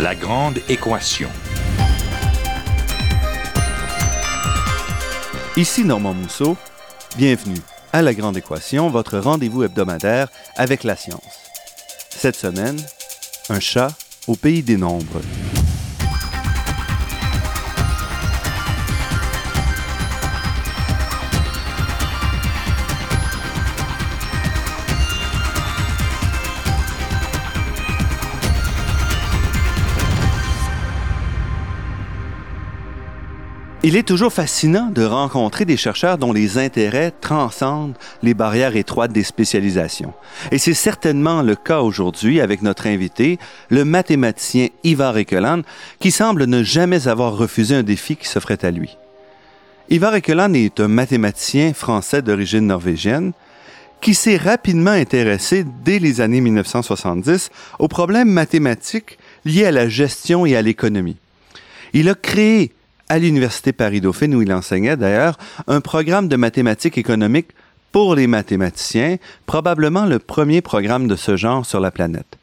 La grande équation. Ici Normand Mousseau. Bienvenue à La Grande Équation, votre rendez-vous hebdomadaire avec la science. Cette semaine, un chat au pays des nombres. Il est toujours fascinant de rencontrer des chercheurs dont les intérêts transcendent les barrières étroites des spécialisations. Et c'est certainement le cas aujourd'hui avec notre invité, le mathématicien Ivar Ekeland, qui semble ne jamais avoir refusé un défi qui s'offrait à lui. Ivar Ekeland est un mathématicien français d'origine norvégienne qui s'est rapidement intéressé dès les années 1970 aux problèmes mathématiques liés à la gestion et à l'économie. Il a créé à l'Université Paris-Dauphine, où il enseignait d'ailleurs, un programme de mathématiques économiques pour les mathématiciens, probablement le premier programme de ce genre sur la planète.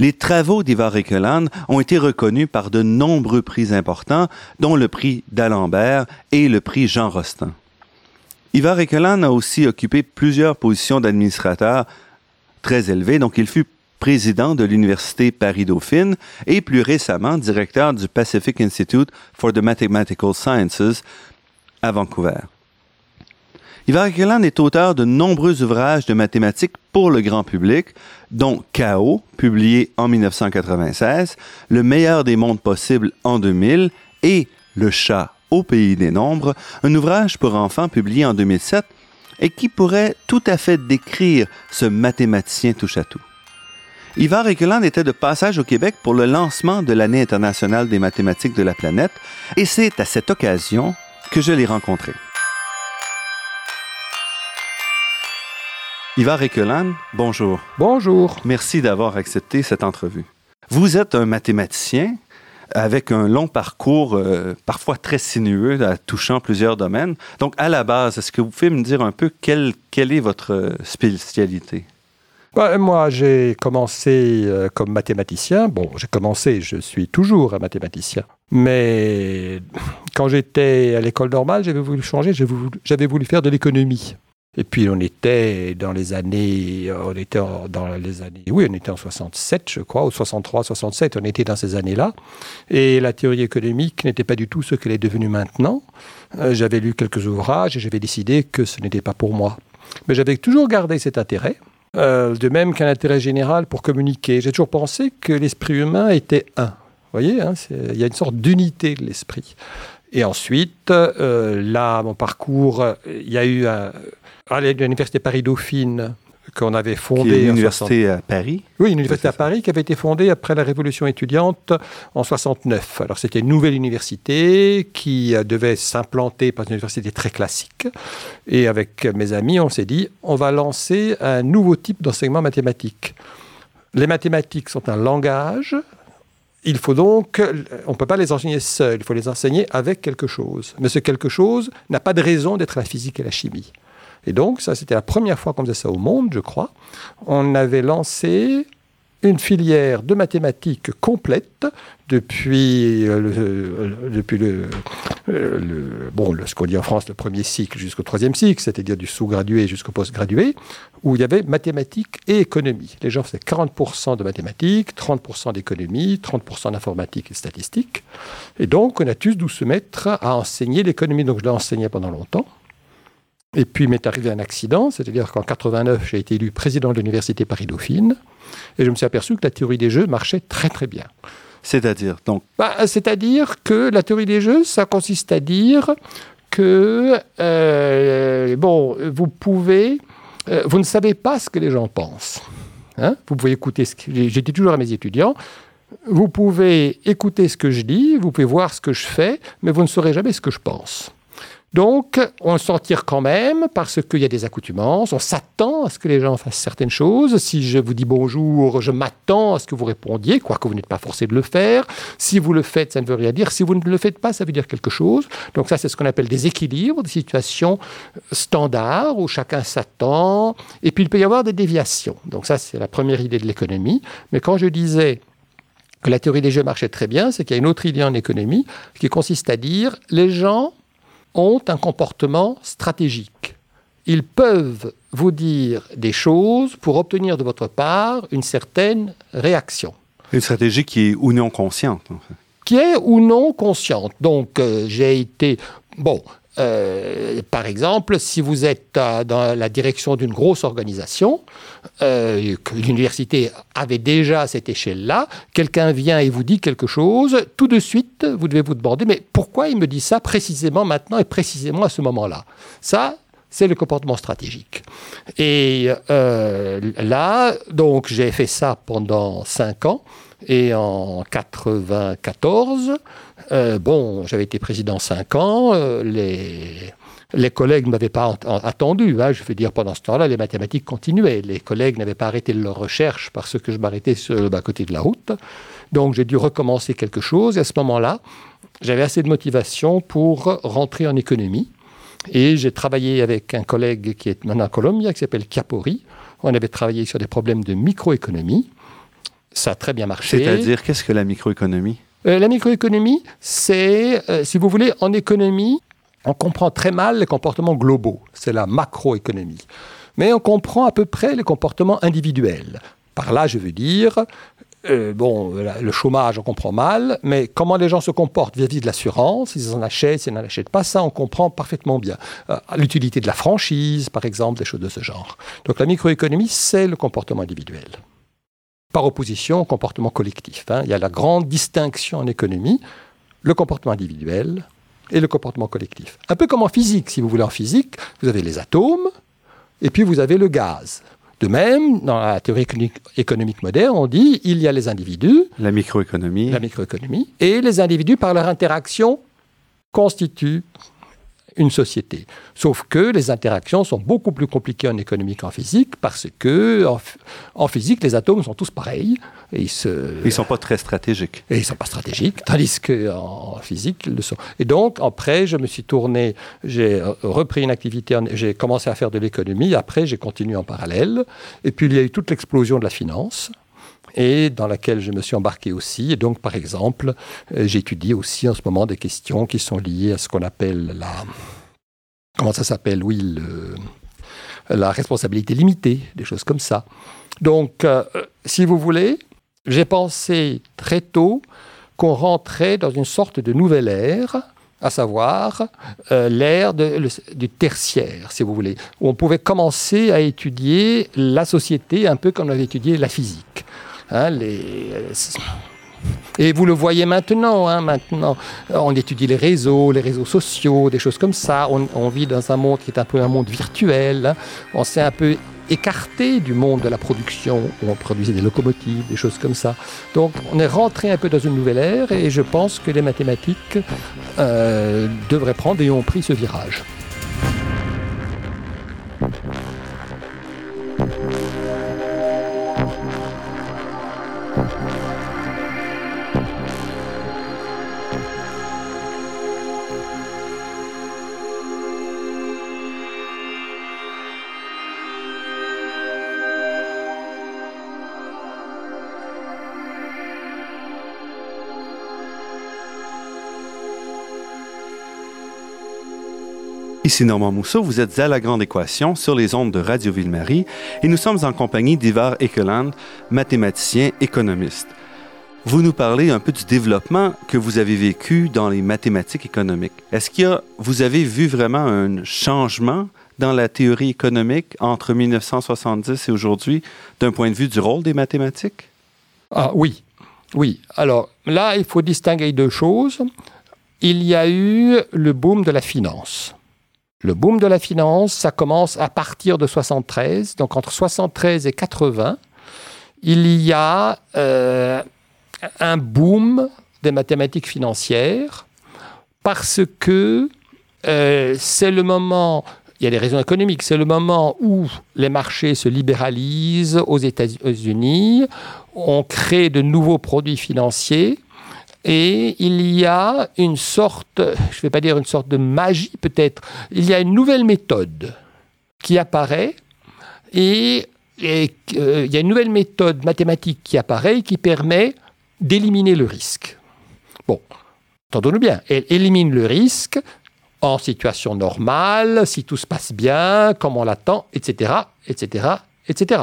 Les travaux d'Ivar Ekeland ont été reconnus par de nombreux prix importants, dont le prix d'Alembert et le prix Jean Rostand. Ivar Ekeland a aussi occupé plusieurs positions d'administrateur très élevées, donc il fut président de l'Université Paris-Dauphine et plus récemment directeur du Pacific Institute for the Mathematical Sciences à Vancouver. Ivar Ekeland est auteur de nombreux ouvrages de mathématiques pour le grand public, dont Chaos, publié en 1996, Le meilleur des mondes possibles en 2000 et Le chat au pays des nombres, un ouvrage pour enfants publié en 2007 et qui pourrait tout à fait décrire ce mathématicien touche-à-tout. Ivar Ekeland était de passage au Québec pour le lancement de l'année internationale des mathématiques de la planète, et c'est à cette occasion que je l'ai rencontré. Ivar Ekeland, bonjour. Bonjour. Merci d'avoir accepté cette entrevue. Vous êtes un mathématicien avec un long parcours, euh, parfois très sinueux, touchant plusieurs domaines. Donc, à la base, est-ce que vous pouvez me dire un peu quelle, quelle est votre spécialité? Bah, moi, j'ai commencé euh, comme mathématicien. Bon, j'ai commencé, je suis toujours un mathématicien. Mais quand j'étais à l'école normale, j'avais voulu changer, j'avais voulu faire de l'économie. Et puis on était dans les années, on était dans les années, oui, on était en 67, je crois, ou 63, 67, on était dans ces années-là. Et la théorie économique n'était pas du tout ce qu'elle est devenue maintenant. Euh, j'avais lu quelques ouvrages et j'avais décidé que ce n'était pas pour moi. Mais j'avais toujours gardé cet intérêt. Euh, de même qu'un intérêt général pour communiquer. J'ai toujours pensé que l'esprit humain était un. Vous voyez, hein, il y a une sorte d'unité de l'esprit. Et ensuite, euh, là, mon parcours, il y a eu à l'Université Paris-Dauphine, qu'on avait fondée. Une université à Paris Oui, une université à Paris qui avait été fondée après la Révolution étudiante en 69. Alors c'était une nouvelle université qui euh, devait s'implanter par une université très classique. Et avec mes amis, on s'est dit, on va lancer un nouveau type d'enseignement mathématique. Les mathématiques sont un langage. Il faut donc, on ne peut pas les enseigner seuls, il faut les enseigner avec quelque chose. Mais ce quelque chose n'a pas de raison d'être la physique et la chimie. Et donc, ça, c'était la première fois qu'on faisait ça au monde, je crois. On avait lancé une filière de mathématiques complète depuis, euh, le, depuis le, bon, ce qu'on dit en France, le premier cycle jusqu'au troisième cycle, c'est-à-dire du sous-gradué jusqu'au post-gradué, où il y avait mathématiques et économie. Les gens faisaient 40% de mathématiques, 30% d'économie, 30% d'informatique et statistique. Et donc, on a tous dû se mettre à enseigner l'économie. Donc, je l'ai enseigné pendant longtemps. Et puis m'est arrivé un accident, c'est-à-dire qu'en 89, j'ai été élu président de l'université Paris-Dauphine, et je me suis aperçu que la théorie des jeux marchait très très bien. C'est-à-dire donc bah, C'est-à-dire que la théorie des jeux, ça consiste à dire que euh, bon, vous pouvez, euh, vous ne savez pas ce que les gens pensent. Hein vous pouvez écouter ce que j'étais toujours à mes étudiants. Vous pouvez écouter ce que je dis, vous pouvez voir ce que je fais, mais vous ne saurez jamais ce que je pense. Donc, on s'en tire quand même parce qu'il y a des accoutumances. On s'attend à ce que les gens fassent certaines choses. Si je vous dis bonjour, je m'attends à ce que vous répondiez, quoique vous n'êtes pas forcé de le faire. Si vous le faites, ça ne veut rien dire. Si vous ne le faites pas, ça veut dire quelque chose. Donc ça, c'est ce qu'on appelle des équilibres, des situations standards où chacun s'attend. Et puis, il peut y avoir des déviations. Donc ça, c'est la première idée de l'économie. Mais quand je disais que la théorie des jeux marchait très bien, c'est qu'il y a une autre idée en économie qui consiste à dire les gens ont un comportement stratégique. Ils peuvent vous dire des choses pour obtenir de votre part une certaine réaction. Une stratégie qui est ou non consciente. En fait. Qui est ou non consciente. Donc euh, j'ai été... Bon, euh, par exemple, si vous êtes euh, dans la direction d'une grosse organisation, euh, l'université avait déjà cette échelle-là, quelqu'un vient et vous dit quelque chose, tout de suite, vous devez vous demander, mais pourquoi il me dit ça précisément maintenant et précisément à ce moment-là? Ça, c'est le comportement stratégique. Et là, donc, j'ai fait ça pendant cinq ans. Et en 94, euh, bon, j'avais été président cinq ans, euh, les, collègues ne m'avaient pas attendu. Hein, je veux dire, pendant ce temps-là, les mathématiques continuaient. Les collègues n'avaient pas arrêté leur recherche parce que je m'arrêtais sur le bas-côté de la route. Donc j'ai dû recommencer quelque chose. Et à ce moment-là, j'avais assez de motivation pour rentrer en économie. Et j'ai travaillé avec un collègue qui est maintenant à Colombia, qui s'appelle Chiapori. On avait travaillé sur des problèmes de microéconomie. Ça a très bien marché. C'est-à-dire, qu'est-ce que la microéconomie? Euh, La microéconomie, c'est, euh, si vous voulez, en économie, on comprend très mal les comportements globaux. C'est la macroéconomie. Mais on comprend à peu près les comportements individuels. Par là, je veux dire, euh, bon, le chômage, on comprend mal, mais comment les gens se comportent vis-à-vis de l'assurance, s'ils en achètent, s'ils n'en achètent pas, ça, on comprend parfaitement bien. L'utilité de la franchise, par exemple, des choses de ce genre. Donc la microéconomie, c'est le comportement individuel par opposition au comportement collectif. Hein. Il y a la grande distinction en économie, le comportement individuel et le comportement collectif. Un peu comme en physique, si vous voulez, en physique, vous avez les atomes et puis vous avez le gaz. De même, dans la théorie économique moderne, on dit il y a les individus, la microéconomie, la microéconomie, et les individus par leur interaction constituent une société. Sauf que les interactions sont beaucoup plus compliquées en économie qu'en physique parce que en, physique, les atomes sont tous pareils. Et ils ne sont pas très stratégiques. Et ils sont pas stratégiques, tandis qu'en physique, ils le sont. Et donc, après, je me suis tourné, j'ai repris une activité, j'ai commencé à faire de l'économie, après, j'ai continué en parallèle. Et puis, il y a eu toute l'explosion de la finance et dans laquelle je me suis embarqué aussi. Et donc, par exemple, euh, j'étudie aussi en ce moment des questions qui sont liées à ce qu'on appelle la... Comment ça s'appelle Oui, la responsabilité limitée, des choses comme ça. Donc, euh, si vous voulez, j'ai pensé très tôt qu'on rentrait dans une sorte de nouvelle ère, à savoir euh, l'ère du tertiaire, si vous voulez, où on pouvait commencer à étudier la société un peu comme on avait étudié la physique. Hein, et vous le voyez maintenant, hein, maintenant, on étudie les réseaux, les réseaux sociaux, des choses comme ça. On, vit dans un monde qui est un peu un monde virtuel. Hein. On s'est un peu écarté du monde de la production où on produisait des locomotives, des choses comme ça. Donc on est rentré un peu dans une nouvelle ère et je pense que les mathématiques euh, devraient prendre et ont pris ce virage. Ici Normand Mousseau, vous êtes à La Grande Équation sur les ondes de Radio Ville-Marie et nous sommes en compagnie d'Ivar Ekeland, mathématicien économiste. Vous nous parlez un peu du développement que vous avez vécu dans les mathématiques économiques. Est-ce qu'il y a, vous avez vu vraiment un changement dans la théorie économique entre 1970 et aujourd'hui d'un point de vue du rôle des mathématiques? Ah oui, oui. Alors là, il faut distinguer deux choses. Il y a eu le boom de la finance. Le boom de la finance, ça commence à partir de 73, donc entre 73 et 80, il y a euh, un boom des mathématiques financières parce que euh, c'est le moment, il y a des raisons économiques, c'est le moment où les marchés se libéralisent aux États-Unis, on crée de nouveaux produits financiers et il y a une sorte, je ne vais pas dire une sorte de magie peut-être, il y a une nouvelle méthode qui apparaît et, euh, il y a une nouvelle méthode mathématique qui apparaît qui permet d'éliminer le risque. Bon, entendons-nous bien, elle élimine le risque en situation normale, si tout se passe bien, comme on l'attend, etc., etc., etc.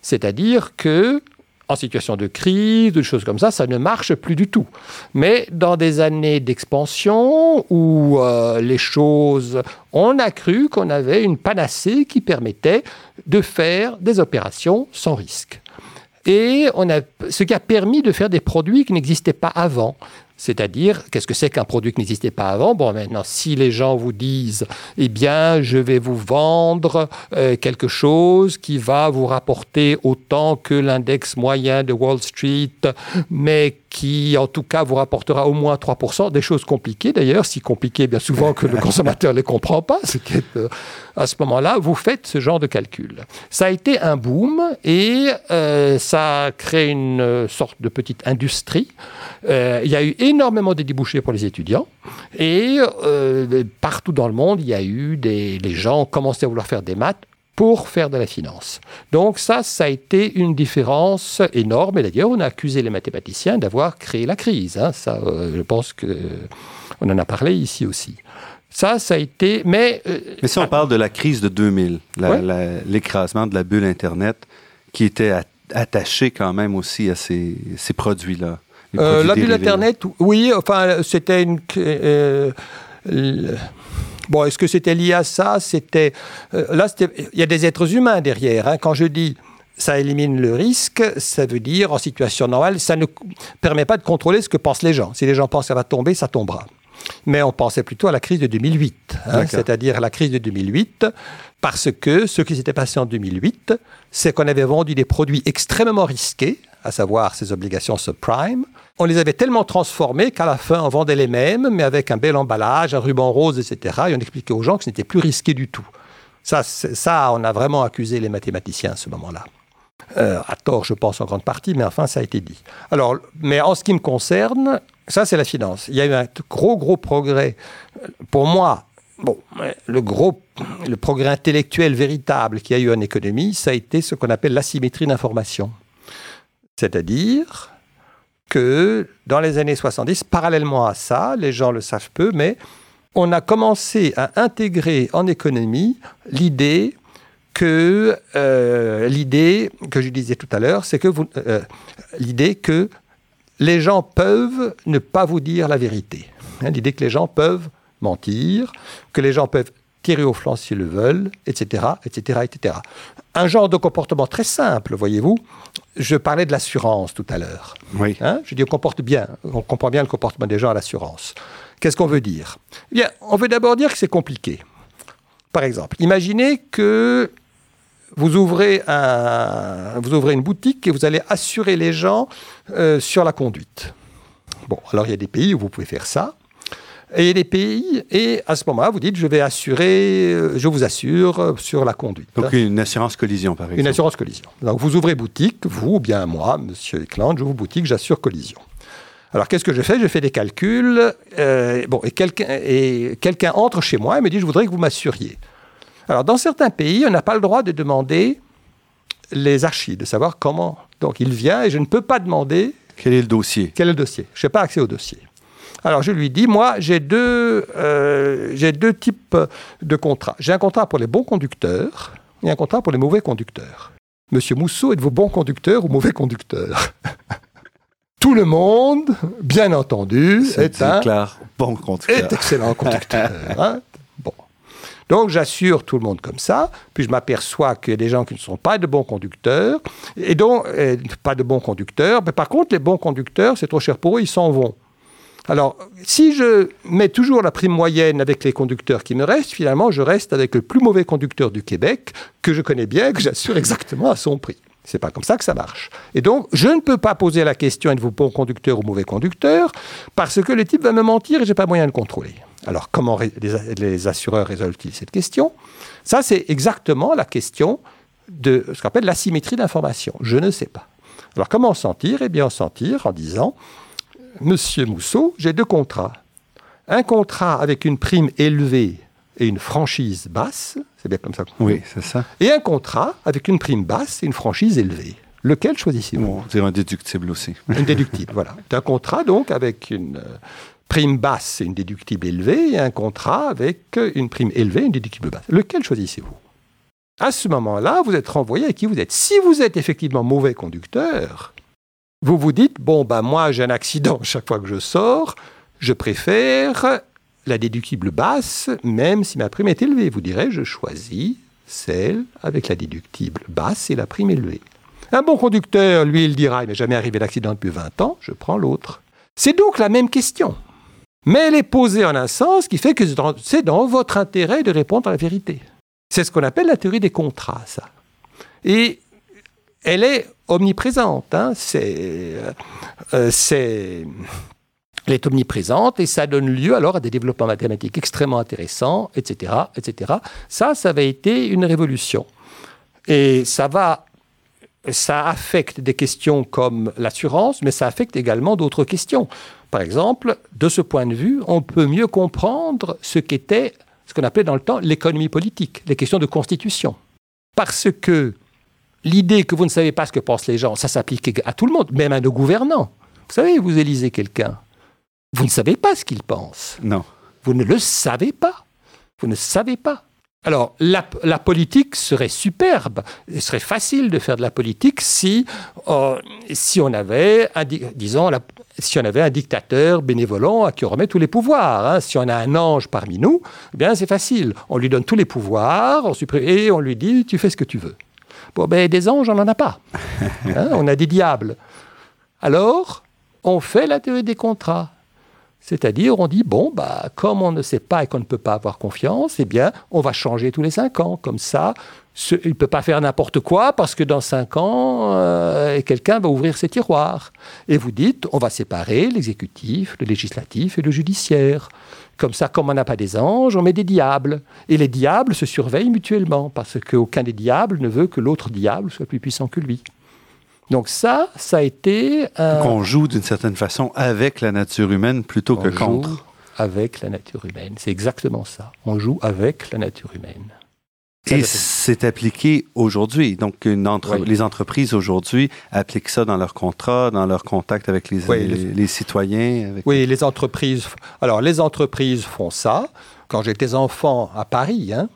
C'est-à-dire que en situation de crise, de choses comme ça, ça ne marche plus du tout. Mais dans des années d'expansion où euh, les choses, on a cru qu'on avait une panacée qui permettait de faire des opérations sans risque. Et on a, ce qui a permis de faire des produits qui n'existaient pas avant. C'est-à-dire, qu'est-ce que c'est qu'un produit qui n'existait pas avant? Bon, maintenant, si les gens vous disent, eh bien, je vais vous vendre euh, quelque chose qui va vous rapporter autant que l'index moyen de Wall Street, mais qui, en tout cas, vous rapportera au moins 3%, des choses compliquées d'ailleurs, si compliquées bien souvent que le consommateur ne les comprend pas, ce qui est, euh, à ce moment-là, vous faites ce genre de calcul. Ça a été un boom et euh, ça a créé une sorte de petite industrie. il y a eu énormément de débouchés pour les étudiants. Et euh, partout dans le monde, il y a eu des les gens ont commencé à vouloir faire des maths pour faire de la finance. Donc ça, ça a été une différence énorme. Et d'ailleurs, on a accusé les mathématiciens d'avoir créé la crise. Hein. Ça, euh, je pense que on en a parlé ici aussi. Ça, ça a été. Mais, euh, mais si on parle de la crise de 2000, l'écrasement de la bulle Internet, qui était attaché quand même aussi à ces, ces produits-là. Euh, la bulle Internet, oui, enfin, c'était une. Euh, bon, est-ce que c'était lié à ça? C'était euh, là, il y a des êtres humains derrière. Hein. Quand je dis ça élimine le risque, ça veut dire en situation normale, ça ne permet pas de contrôler ce que pensent les gens. Si les gens pensent que ça va tomber, ça tombera. Mais on pensait plutôt à la crise de 2008, hein, c'est-à-dire la crise de 2008, parce que ce qui s'était passé en 2008, c'est qu'on avait vendu des produits extrêmement risqués, à savoir ces obligations subprime, on les avait tellement transformés qu'à la fin, on vendait les mêmes, mais avec un bel emballage, un ruban rose, etc. Et on expliquait aux gens que ce n'était plus risqué du tout. Ça, ça, on a vraiment accusé les mathématiciens à ce moment-là. Euh, à tort, je pense, en grande partie, mais enfin, ça a été dit. Alors, mais en ce qui me concerne, ça, c'est la finance. Il y a eu un gros, gros progrès. Pour moi, bon, le gros, le progrès intellectuel véritable qu'il y a eu en économie, ça a été ce qu'on appelle l'asymétrie d'information. C'est-à-dire que dans les années 70, parallèlement à ça, les gens le savent peu, mais on a commencé à intégrer en économie l'idée que euh, l'idée que je disais tout à l'heure, c'est que euh, l'idée que les gens peuvent ne pas vous dire la vérité. Hein, l'idée que les gens peuvent mentir, que les gens peuvent tirer au flanc s'ils le veulent, etc., etc., etc. Un genre de comportement très simple, voyez-vous. Je parlais de l'assurance tout à l'heure. Oui. Hein je dis on comporte bien, on comprend bien le comportement des gens à l'assurance. Qu'est-ce qu'on veut dire? Bien, on veut d'abord dire que c'est compliqué. Par exemple, imaginez que vous ouvrez, un, vous ouvrez une boutique et vous allez assurer les gens euh, sur la conduite. Bon, alors il y a des pays où vous pouvez faire ça. Et les pays, et à ce moment-là, vous dites, je vais assurer, euh, je vous assure euh, sur la conduite. Donc une assurance collision, par exemple. Une assurance collision. Donc vous ouvrez boutique, vous ou bien moi, monsieur Eckland, j'ouvre boutique, j'assure collision. Alors qu'est-ce que je fais? Je fais des calculs. Euh, bon, et quelqu'un quelqu'un entre chez moi et me dit, je voudrais que vous m'assuriez. Alors dans certains pays, on n'a pas le droit de demander les archives, de savoir comment. Donc il vient et je ne peux pas demander. Quel est le dossier? Quel est le dossier Je n'ai pas accès au dossier. Alors je lui dis, moi, j'ai deux, euh, j'ai deux types de contrats. J'ai un contrat pour les bons conducteurs et un contrat pour les mauvais conducteurs. Monsieur Mousseau, êtes-vous bon conducteur ou mauvais conducteur? Tout le monde, bien entendu, est, un bon conducteur. Est excellent conducteur. Hein? bon. Donc j'assure tout le monde comme ça, puis je m'aperçois qu'il y a des gens qui ne sont pas de bons conducteurs, et donc pas de bons conducteurs, mais par contre les bons conducteurs, c'est trop cher pour eux, ils s'en vont. Alors, si je mets toujours la prime moyenne avec les conducteurs qui me restent, finalement, je reste avec le plus mauvais conducteur du Québec, que je connais bien, que j'assure exactement à son prix. C'est pas comme ça que ça marche. Et donc, je ne peux pas poser la question êtes-vous bon conducteur ou mauvais conducteur parce que le type va me mentir et j'ai pas moyen de contrôler. Alors, comment les, assureurs résolvent-ils cette question? Ça, c'est exactement la question de ce qu'on appelle l'asymétrie d'information. Je ne sais pas. Alors, comment s'en tire Eh bien, on s'en tire en disant Monsieur Mousseau, j'ai deux contrats. Un contrat avec une prime élevée et une franchise basse, c'est bien comme ça. Oui, c'est ça. Et un contrat avec une prime basse et une franchise élevée. Lequel choisissez-vous? C'est un déductible aussi. Un déductible, voilà. Un contrat donc avec une euh, prime basse et une déductible élevée, et un contrat avec une prime élevée et une déductible basse. Lequel choisissez-vous? À ce moment-là, vous êtes renvoyé à qui vous êtes. Si vous êtes effectivement mauvais conducteur, vous vous dites, bon, ben moi j'ai un accident chaque fois que je sors, je préfère la déductible basse, même si ma prime est élevée. Vous direz, je choisis celle avec la déductible basse et la prime élevée. Un bon conducteur, lui, il dira, il m'est jamais arrivé d'accident depuis 20 ans, je prends l'autre. C'est donc la même question. Mais elle est posée en un sens qui fait que c'est dans votre intérêt de répondre à la vérité. C'est ce qu'on appelle la théorie des contrats, ça. Et elle est omniprésente. Hein. Euh, euh, c'est, elle est omniprésente et ça donne lieu alors à des développements mathématiques extrêmement intéressants, etc., etc. Ça, ça avait été une révolution. Et ça va ça affecte des questions comme l'assurance, mais ça affecte également d'autres questions. Par exemple, de ce point de vue, on peut mieux comprendre ce qu'était ce qu'on appelait dans le temps l'économie politique, les questions de constitution. Parce que l'idée que vous ne savez pas ce que pensent les gens, ça s'applique à tout le monde, même à nos gouvernants. Vous savez, vous élisez quelqu'un, vous ne savez pas ce qu'il pense. Non. Vous ne le savez pas. Vous ne savez pas. Alors, la, politique serait superbe, il serait facile de faire de la politique si, euh, si, on, avait un, disons, si on avait un dictateur bénévolent à qui on remet tous les pouvoirs. Hein. Si on a un ange parmi nous, eh bien c'est facile. On lui donne tous les pouvoirs on et on lui dit tu fais ce que tu veux. Bon, ben des anges, on n'en a pas. Hein, on a des diables. Alors, on fait la théorie des contrats. C'est-à-dire, on dit, bon, bah, comme on ne sait pas et qu'on ne peut pas avoir confiance, eh bien, on va changer tous les cinq ans. Comme ça, il ne peut pas faire n'importe quoi parce que dans cinq ans, euh, quelqu'un va ouvrir ses tiroirs. Et vous dites, on va séparer l'exécutif, le législatif et le judiciaire. Comme ça, comme on n'a pas des anges, on met des diables. Et les diables se surveillent mutuellement parce qu'aucun des diables ne veut que l'autre diable soit plus puissant que lui. Donc ça, ça a été... Un... On joue d'une certaine façon avec la nature humaine plutôt que contre. Avec la nature humaine, c'est exactement ça. On joue avec la nature humaine. Et c'est appliqué aujourd'hui. Donc, une les entreprises aujourd'hui appliquent ça dans leurs contrats, dans leurs contacts avec les, les, citoyens. Oui, les entreprises. Alors, les entreprises font ça. Quand j'étais enfant à Paris, hein,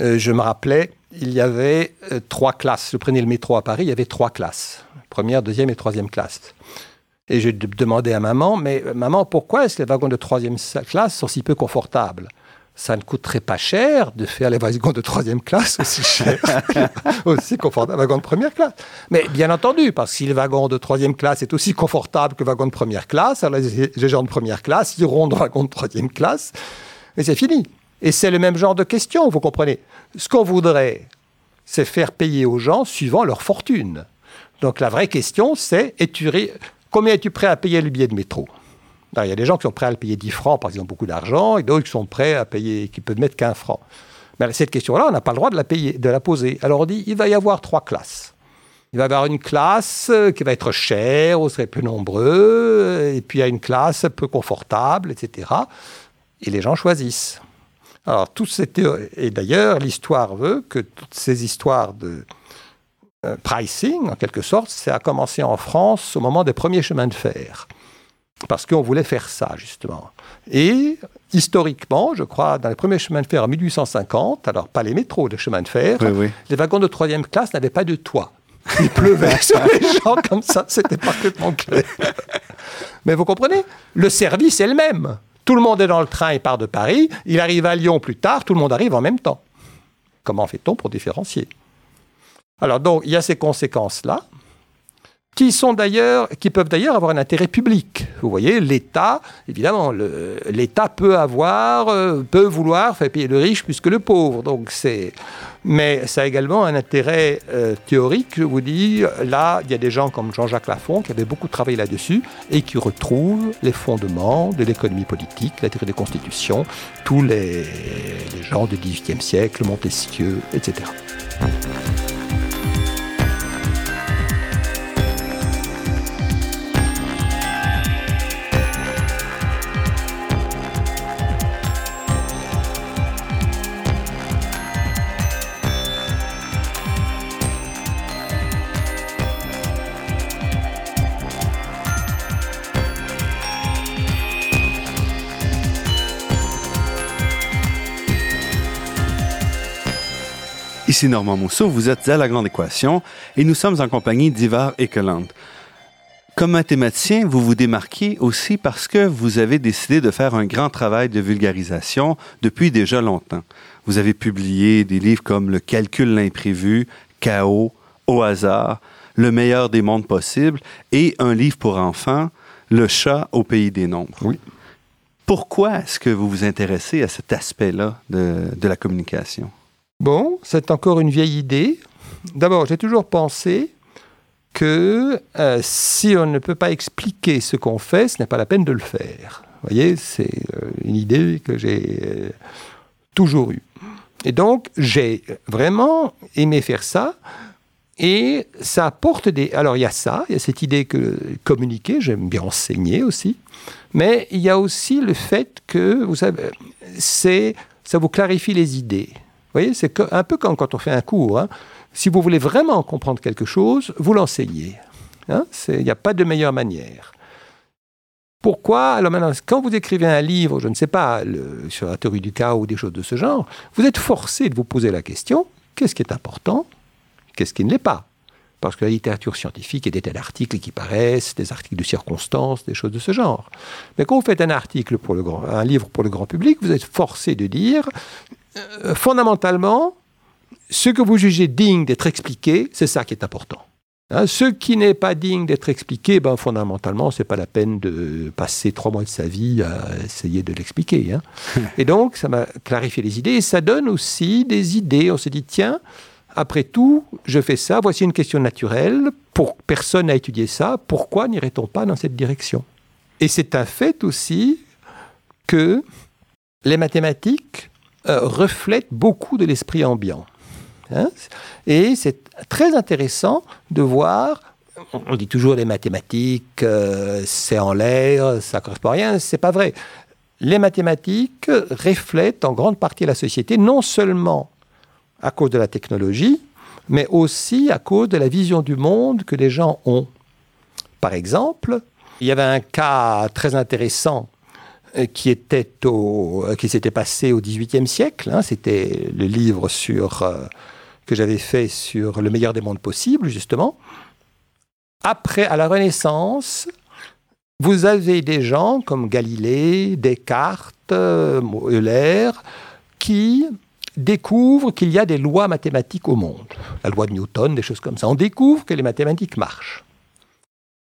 euh, je me rappelais, il y avait euh, trois classes. Je prenais le métro à Paris, il y avait trois classes. Première, deuxième et troisième classe. Et je demandais à maman, mais euh, maman, pourquoi est-ce que les wagons de troisième classe sont si peu confortables? Ça ne coûterait pas cher de faire les wagons de troisième classe aussi cher, aussi confortable wagon de première classe. Mais bien entendu, parce que si le wagon de troisième classe est aussi confortable que le wagon de première classe, alors les gens de première classe iront dans le wagon de troisième classe, et c'est fini. Et c'est le même genre de question, vous comprenez. Ce qu'on voudrait, c'est faire payer aux gens suivant leur fortune. Donc la vraie question, c'est combien es-tu prêt à payer le billet de métro? Il y a des gens qui sont prêts à le payer 10 francs parce qu'ils ont beaucoup d'argent, et d'autres qui sont prêts à payer, qui peuvent mettre 15 francs. Mais cette question-là, on n'a pas le droit de la, payer, de la poser. Alors on dit, il va y avoir trois classes. Il va y avoir une classe qui va être chère, vous serez plus nombreux, et puis il y a une classe peu confortable, etc. Et les gens choisissent. Alors, tout et d'ailleurs, l'histoire veut que toutes ces histoires de euh, pricing, en quelque sorte, ça a commencé en France au moment des premiers chemins de fer. Parce qu'on voulait faire ça, justement. Et historiquement, je crois, dans les premiers chemins de fer en 1850, alors pas les métros, les chemins de fer, les wagons de troisième classe n'avaient pas de toit. Il pleuvait sur les gens comme ça, c'était parfaitement clair. Mais vous comprenez, le service est le même. Tout le monde est dans le train et part de Paris. Il arrive à Lyon plus tard, tout le monde arrive en même temps. Comment fait-on pour différencier? Alors donc, il y a ces conséquences-là qui sont d'ailleurs, qui peuvent d'ailleurs avoir un intérêt public. Vous voyez, l'État, évidemment, l'État peut avoir, euh, peut vouloir faire payer le riche plus que le pauvre. Donc c'est, mais ça a également un intérêt euh, théorique. Je vous dis, là, il y a des gens comme Jean-Jacques Lafont qui avaient beaucoup travaillé là-dessus et qui retrouvent les fondements de l'économie politique, la théorie des constitutions, tous les, les gens du XVIIIe siècle, Montesquieu, etc. Ici Normand Mousseau, vous êtes à La Grande Équation et nous sommes en compagnie d'Ivar Ekeland. Comme mathématicien, vous vous démarquez aussi parce que vous avez décidé de faire un grand travail de vulgarisation depuis déjà longtemps. Vous avez publié des livres comme Le calcul l'imprévu, Chaos, Au hasard, Le meilleur des mondes possibles et un livre pour enfants, Le chat au pays des nombres. Oui. Pourquoi est-ce que vous vous intéressez à cet aspect-là de, de la communication? Bon, c'est encore une vieille idée. D'abord, j'ai toujours pensé que euh, si on ne peut pas expliquer ce qu'on fait, ce n'est pas la peine de le faire. Vous voyez, c'est euh, une idée que j'ai euh, toujours eue. Et donc, j'ai vraiment aimé faire ça. Et ça apporte des... Alors, il y a ça, il y a cette idée que communiquer, j'aime bien enseigner aussi. Mais il y a aussi le fait que, vous savez, ça vous clarifie les idées. Voyez, c'est un peu comme quand on fait un cours. Hein. Si vous voulez vraiment comprendre quelque chose, vous l'enseignez. Hein. Il n'y a pas de meilleure manière. Pourquoi Alors maintenant, quand vous écrivez un livre, je ne sais pas, sur la théorie du chaos ou des choses de ce genre, vous êtes forcé de vous poser la question, qu'est-ce qui est important Qu'est-ce qui ne l'est pas? Parce que la littérature scientifique, a des tas d'articles qui paraissent, des articles de circonstances, des choses de ce genre. Mais quand vous faites un article pour le grand, un livre pour le grand public, vous êtes forcé de dire, euh, fondamentalement, ce que vous jugez digne d'être expliqué, c'est ça qui est important. Hein, ce qui n'est pas digne d'être expliqué, ben, fondamentalement, c'est pas la peine de passer trois mois de sa vie à essayer de l'expliquer. Hein. et donc, ça m'a clarifié les idées et ça donne aussi des idées. On se dit, tiens, après tout, je fais ça, voici une question naturelle, pour, personne n'a étudié ça, pourquoi n'irait-on pas dans cette direction? Et c'est un fait aussi que les mathématiques euh, reflètent beaucoup de l'esprit ambiant. Hein. Et c'est très intéressant de voir, on dit toujours les mathématiques, euh, c'est en l'air, ça correspond à rien, c'est pas vrai. Les mathématiques reflètent en grande partie la société, non seulement à cause de la technologie, mais aussi à cause de la vision du monde que les gens ont. Par exemple, il y avait un cas très intéressant qui, était au, euh, qui s'était passé au XVIIIe siècle. Hein. C'était le livre sur que j'avais fait sur le meilleur des mondes possibles, justement. Après, à la Renaissance, vous avez des gens comme Galilée, Descartes, euh, Euler, qui découvrent qu'il y a des lois mathématiques au monde. La loi de Newton, des choses comme ça. On découvre que les mathématiques marchent.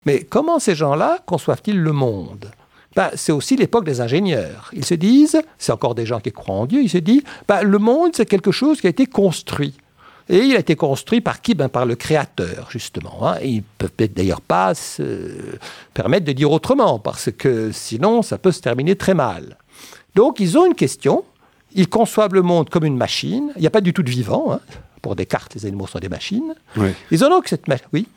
Mais comment ces gens-là conçoivent-ils le monde? Ben, c'est aussi l'époque des ingénieurs. Ils se disent, c'est encore des gens qui croient en Dieu, ils se disent, ben, le monde c'est quelque chose qui a été construit. Et il a été construit par qui? Ben, Par le créateur, justement. Hein. ils ne peuvent d'ailleurs pas se permettre de dire autrement, parce que sinon, ça peut se terminer très mal. Donc, ils ont une question. Ils conçoivent le monde comme une machine. Il n'y a pas du tout de vivant. Hein. Pour Descartes, les animaux sont des machines. Ils ont donc cette machine. Oui?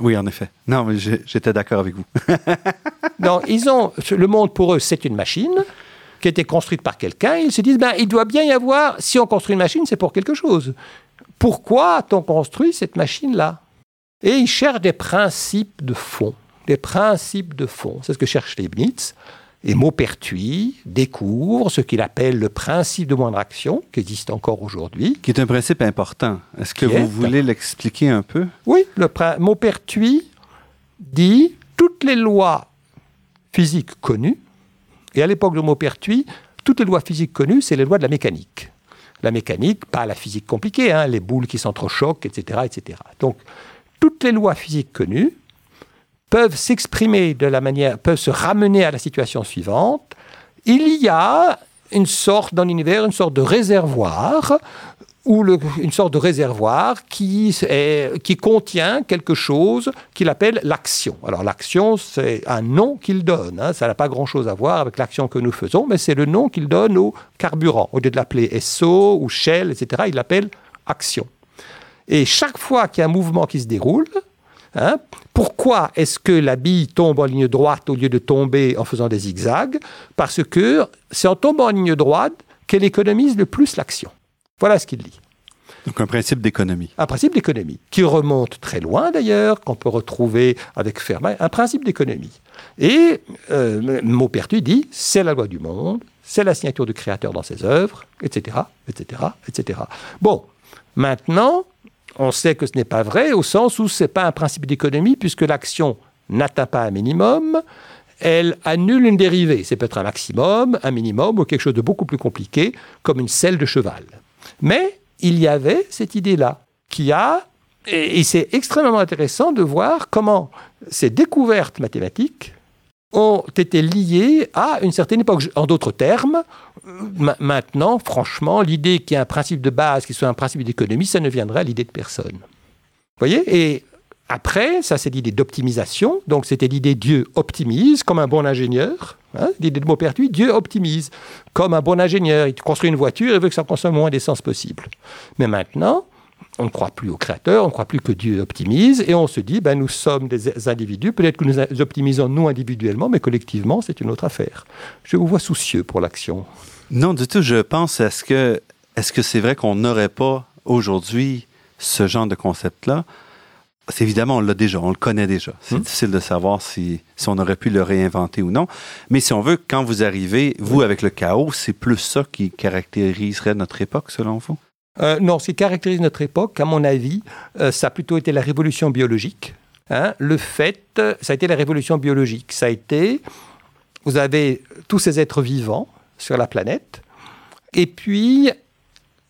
Oui, en effet. Non, mais j'étais d'accord avec vous. non, ils ont le monde pour eux, c'est une machine qui a été construite par quelqu'un. Ils se disent, ben, il doit bien y avoir, si on construit une machine, c'est pour quelque chose pourquoi a-t-on construit cette machine-là? Et il cherche des principes de fond. Des principes de fond. C'est ce que cherche Leibniz. Et Maupertuis découvre ce qu'il appelle le principe de moindre action, qui existe encore aujourd'hui. Qui est un principe important. Est-ce que vous voulez l'expliquer un peu? Oui, le Maupertuis dit toutes les lois physiques connues, et à l'époque de Maupertuis, toutes les lois physiques connues, c'est les lois de la mécanique la mécanique, pas la physique compliquée, hein, les boules qui s'entrechoquent, etc., etc. Donc, toutes les lois physiques connues peuvent s'exprimer de la manière, peuvent se ramener à la situation suivante. Il y a une sorte, dans l'univers, une sorte de réservoir ou une sorte de réservoir qui, qui contient quelque chose qu'il appelle l'action. Alors l'action, c'est un nom qu'il donne. Hein. Ça n'a pas grand-chose à voir avec l'action que nous faisons, mais c'est le nom qu'il donne au carburant. Au lieu de l'appeler SO ou Shell, etc., il l'appelle action. Et chaque fois qu'il y a un mouvement qui se déroule, hein, pourquoi est-ce que la bille tombe en ligne droite au lieu de tomber en faisant des zigzags? Parce que c'est en tombant en ligne droite qu'elle économise le plus l'action. Voilà ce qu'il dit. Donc un principe d'économie. Un principe d'économie, qui remonte très loin d'ailleurs, qu'on peut retrouver avec Fermat, un principe d'économie. Et euh, Maupertu dit, c'est la loi du monde, c'est la signature du créateur dans ses œuvres, etc., etc., etc. Bon, Maintenant, on sait que ce n'est pas vrai au sens où ce n'est pas un principe d'économie puisque l'action n'atteint pas un minimum, elle annule une dérivée. C'est peut-être un maximum, un minimum ou quelque chose de beaucoup plus compliqué comme une selle de cheval. Mais il y avait cette idée-là qui a et, c'est extrêmement intéressant de voir comment ces découvertes mathématiques ont été liées à une certaine époque. En d'autres termes, maintenant, franchement, l'idée qu'il y ait un principe de base qui soit un principe d'économie, ça ne viendrait à l'idée de personne. Vous voyez? Et après, ça c'est l'idée d'optimisation. Donc c'était l'idée Dieu optimise comme un bon ingénieur. Hein, l'idée de Maupertuis, Dieu optimise comme un bon ingénieur. Il construit une voiture et veut que ça consomme moins d'essence possible. Mais maintenant, on ne croit plus au Créateur, on ne croit plus que Dieu optimise, et on se dit, ben, nous sommes des individus, peut-être que nous optimisons nous individuellement, mais collectivement, c'est une autre affaire. Je vous vois soucieux pour l'action. Non, du tout, je pense, est-ce que est-ce que c'est vrai qu'on n'aurait pas aujourd'hui ce genre de concept-là? C'est évidemment, on l'a déjà, on le connaît déjà. C'est hmm. difficile de savoir si, si, on aurait pu le réinventer ou non. Mais si on veut, quand vous arrivez, vous, avec le chaos, c'est plus ça qui caractériserait notre époque, selon vous? Euh, non, ce qui caractérise notre époque, à mon avis, euh, ça a plutôt été la révolution biologique. Hein. Le fait, ça a été la révolution biologique. Ça a été, vous avez tous ces êtres vivants sur la planète, et puis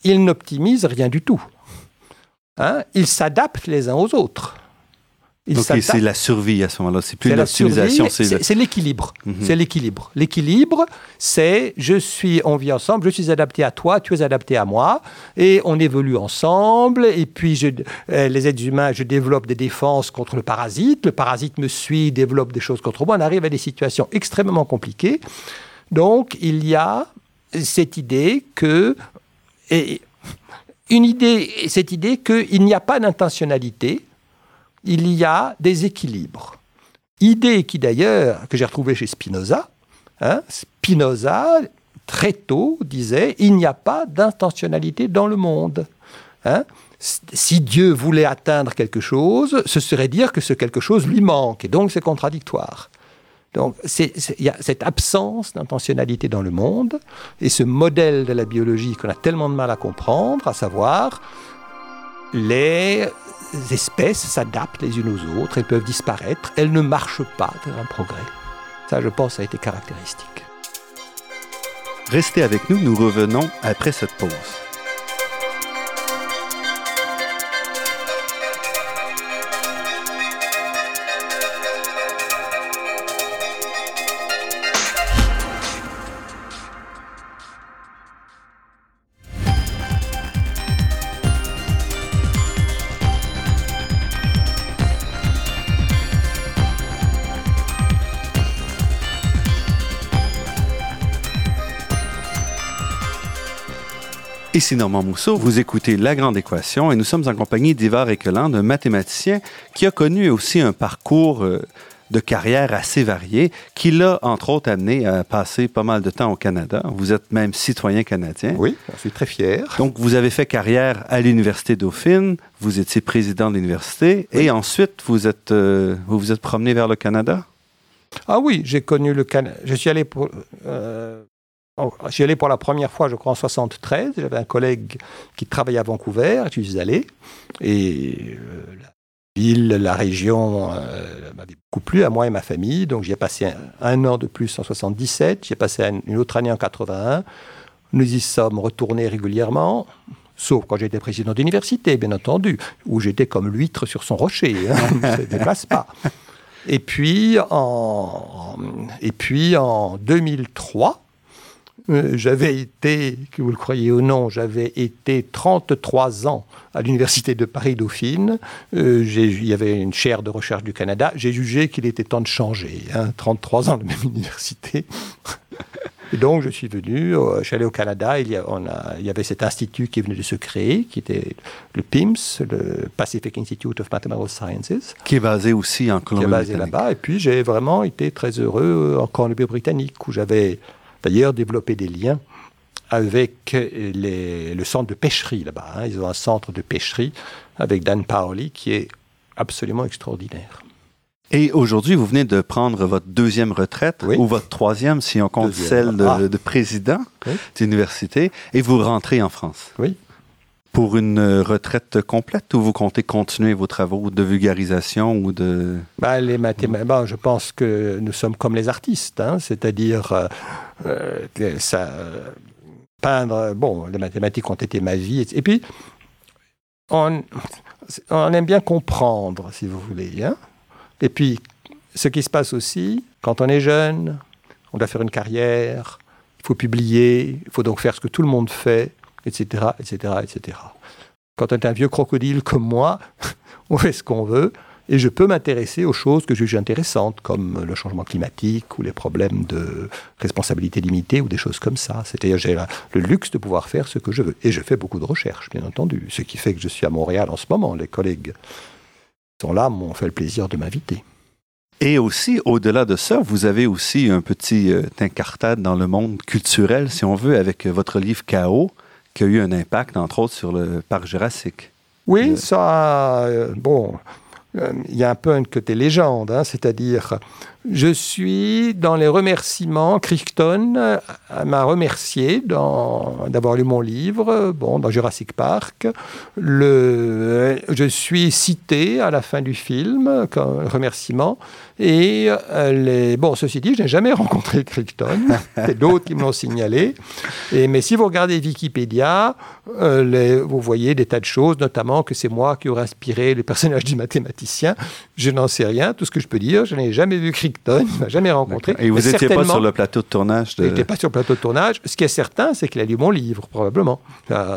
ils n'optimisent rien du tout. Hein. Ils s'adaptent les uns aux autres. Donc c'est la survie à ce moment-là. C'est plus l'optimisation, c'est l'équilibre. Mhm. C'est l'équilibre. L'équilibre, c'est je suis, on vit ensemble, je suis adapté à toi, tu es adapté à moi, et on évolue ensemble. Et puis je, euh, les êtres humains, je développe des défenses contre le parasite. Le parasite me suit, développe des choses contre moi. On arrive à des situations extrêmement compliquées. Donc il y a cette idée que et une idée, cette idée qu'il n'y a pas d'intentionnalité il y a des équilibres. Idée qui d'ailleurs, que j'ai retrouvée chez Spinoza, hein, Spinoza, très tôt, disait, il n'y a pas d'intentionnalité dans le monde. Hein. Si Dieu voulait atteindre quelque chose, ce serait dire que ce quelque chose lui manque, et donc c'est contradictoire. Donc il y a cette absence d'intentionnalité dans le monde, et ce modèle de la biologie qu'on a tellement de mal à comprendre, à savoir les espèces s'adaptent les unes aux autres, elles peuvent disparaître, elles ne marchent pas vers un progrès. Ça, je pense, a été caractéristique. Restez avec nous, nous revenons après cette pause. Ici Normand Mousseau, vous écoutez La Grande Équation et nous sommes en compagnie d'Ivar Ekeland, un mathématicien qui a connu aussi un parcours euh, de carrière assez varié, qui l'a entre autres amené à passer pas mal de temps au Canada. Vous êtes même citoyen canadien. Oui, je suis très fier. Donc vous avez fait carrière à l'Université Dauphine, vous étiez président de l'université et ensuite vous êtes, euh, vous, vous êtes promené vers le Canada? Ah oui, j'ai connu le Canada. Je suis allé pour, euh, j'y allais pour la première fois, je crois, en 73. J'avais un collègue qui travaillait à Vancouver, je suis allé. Et euh, la ville, la région euh, m'avait beaucoup plu à moi et ma famille. Donc j'y ai passé un, an de plus en 77. J'y ai passé une autre année en 81. Nous y sommes retournés régulièrement. Sauf quand j'étais président d'université, bien entendu, où j'étais comme l'huître sur son rocher. Hein, ne déplace pas. Et puis, en, et puis en 2003, euh, j'avais été, que vous le croyez ou non, j'avais été 33 ans à l'Université de Paris-Dauphine. Euh, il y avait une chaire de recherche du Canada. J'ai jugé qu'il était temps de changer. 33 hein, ans de même université. Et donc, je suis venu, euh, je suis allé au Canada, il y, on a, il y, avait cet institut qui venait de se créer, qui était le PIMS, le Pacific Institute of Mathematical Sciences. Qui est basé aussi en Colombie-Britannique. Qui est basé là-bas. Et puis, j'ai vraiment été très heureux en Colombie-Britannique, où j'avais d'ailleurs développer des liens avec le centre de pêcherie là-bas. Hein. Ils ont un centre de pêcherie avec Dan Paoli qui est absolument extraordinaire. Et aujourd'hui, vous venez de prendre votre deuxième retraite, ou votre troisième si on compte celle de, ah. président d'université, et vous rentrez en France. Oui. Pour une retraite complète ou vous comptez continuer vos travaux de vulgarisation ou de... Bah, les mathématiques, bah, je pense que nous sommes comme les artistes, hein, c'est-à-dire euh, euh, ça, peindre, bon, les mathématiques ont été ma vie, et puis on, on aime bien comprendre, si vous voulez. Hein. Et puis, ce qui se passe aussi, quand on est jeune, on doit faire une carrière, il faut publier, il faut donc faire ce que tout le monde fait, etc., etc., etc. Quand on est un vieux crocodile comme moi, on fait ce qu'on veut, et je peux m'intéresser aux choses que je juge intéressantes, comme le changement climatique ou les problèmes de responsabilité limitée ou des choses comme ça. C'est-à-dire j'ai le luxe de pouvoir faire ce que je veux. Et je fais beaucoup de recherches, bien entendu, ce qui fait que je suis à Montréal en ce moment. Les collègues sont là, m'ont fait le plaisir de m'inviter. Et aussi, au-delà de ça, vous avez aussi un petit euh, incartade dans le monde culturel, si on veut, avec votre livre Chaos, qui a eu un impact, entre autres, sur le parc jurassique. Oui, ça, euh, bon, euh, il y a un peu un côté légende, hein, c'est-à-dire je suis dans les remerciements. Crichton euh, m'a remercié d'avoir lu mon livre, bon, dans Jurassic Park. Le, je suis cité à la fin du film comme remerciement. Et euh, les, bon, ceci dit, je n'ai jamais rencontré Crichton. C'est d'autres qui me l'ont signalé. Mais si vous regardez Wikipédia, euh, vous voyez des tas de choses, notamment que c'est moi qui aurais inspiré le personnage du mathématicien. Je n'en sais rien. Tout ce que je peux dire, je n'ai jamais vu Crichton il m'a jamais rencontré. Et vous n'étiez pas sur le plateau de tournage de... Il n'était pas sur le plateau de tournage. Ce qui est certain, c'est qu'il a lu mon livre, probablement.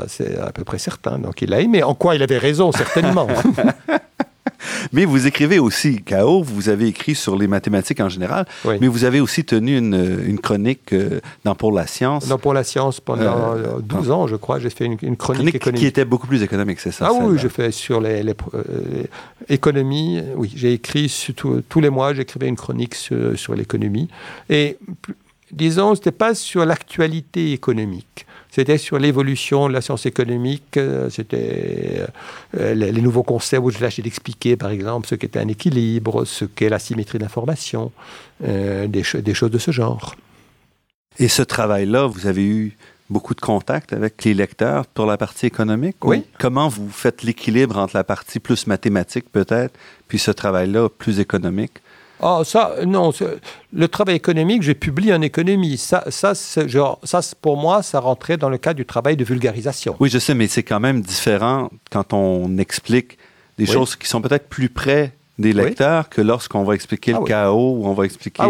C'est à peu près certain. Donc il l'a aimé. En quoi il avait raison, certainement. Mais vous écrivez aussi, K.O., vous avez écrit sur les mathématiques en général, mais vous avez aussi tenu une, chronique euh, dans Pour la science. Dans Pour la science, pendant 12 euh, ans, je crois, j'ai fait une, chronique, chronique économique. Qui était beaucoup plus économique, c'est ça Ah oui, j'ai fait sur les, les euh, Oui, j'ai écrit tous les mois, j'écrivais une chronique sur, sur l'économie. Et disons, ce n'était pas sur l'actualité économique. C'était sur l'évolution de la science économique, euh, c'était euh, les, nouveaux concepts où je lâchais d'expliquer, par exemple, ce qu'était un équilibre, ce qu'est la symétrie d'information, euh, des, des choses de ce genre. Et ce travail-là, vous avez eu beaucoup de contacts avec les lecteurs pour la partie économique? Oui. Comment vous faites l'équilibre entre la partie plus mathématique peut-être, puis ce travail-là plus économique? Ah, ça, non. Le travail économique, j'ai publié en économie. Ça, ça, genre, ça, pour moi, ça rentrait dans le cadre du travail de vulgarisation. Oui, je sais, mais c'est quand même différent quand on explique des choses qui sont peut-être plus près des lecteurs que lorsqu'on va expliquer le ah chaos ou on va expliquer ah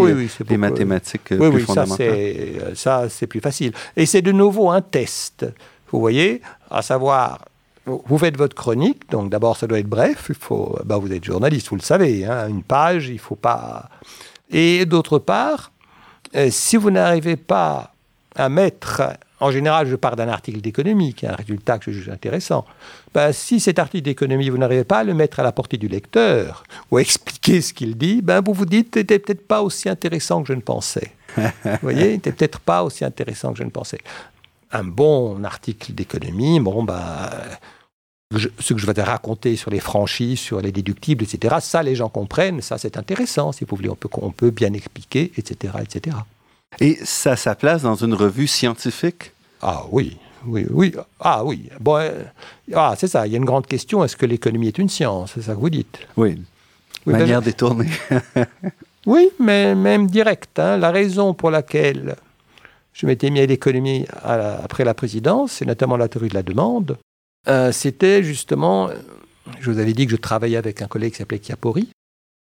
les mathématiques oui, plus fondamentales. Oui, ça, c'est plus facile. Et c'est de nouveau un test, vous voyez, à savoir vous faites votre chronique, donc d'abord ça doit être bref, il faut, bah vous êtes journaliste, vous le savez, hein, une page, il ne faut pas... Et d'autre part, euh, si vous n'arrivez pas à mettre, en général je pars d'un article d'économie, qui est un résultat que je juge intéressant, bah, si cet article d'économie, vous n'arrivez pas à le mettre à la portée du lecteur, ou à expliquer ce qu'il dit, ben vous vous dites, c'était peut-être pas aussi intéressant que je ne pensais. vous voyez, n'était peut-être pas aussi intéressant que je ne pensais. Un bon article d'économie, bon, ce que je vais te raconter sur les franchises, sur les déductibles, etc., ça, les gens comprennent, ça, c'est intéressant, si vous voulez, on peut, on peut bien expliquer, etc., etc. Et ça a sa place dans une revue scientifique? Ah oui, oui, oui. Ah oui. Bon, euh, ah, c'est ça, il y a une grande question, est-ce que l'économie est une science C'est ça que vous dites? Oui. oui Manière détournée. oui, mais même direct. Hein. La raison pour laquelle je m'étais mis à l'économie après la présidence, c'est notamment la théorie de la demande, euh, c'était justement, je vous avais dit que je travaillais avec un collègue qui s'appelait Chiapori.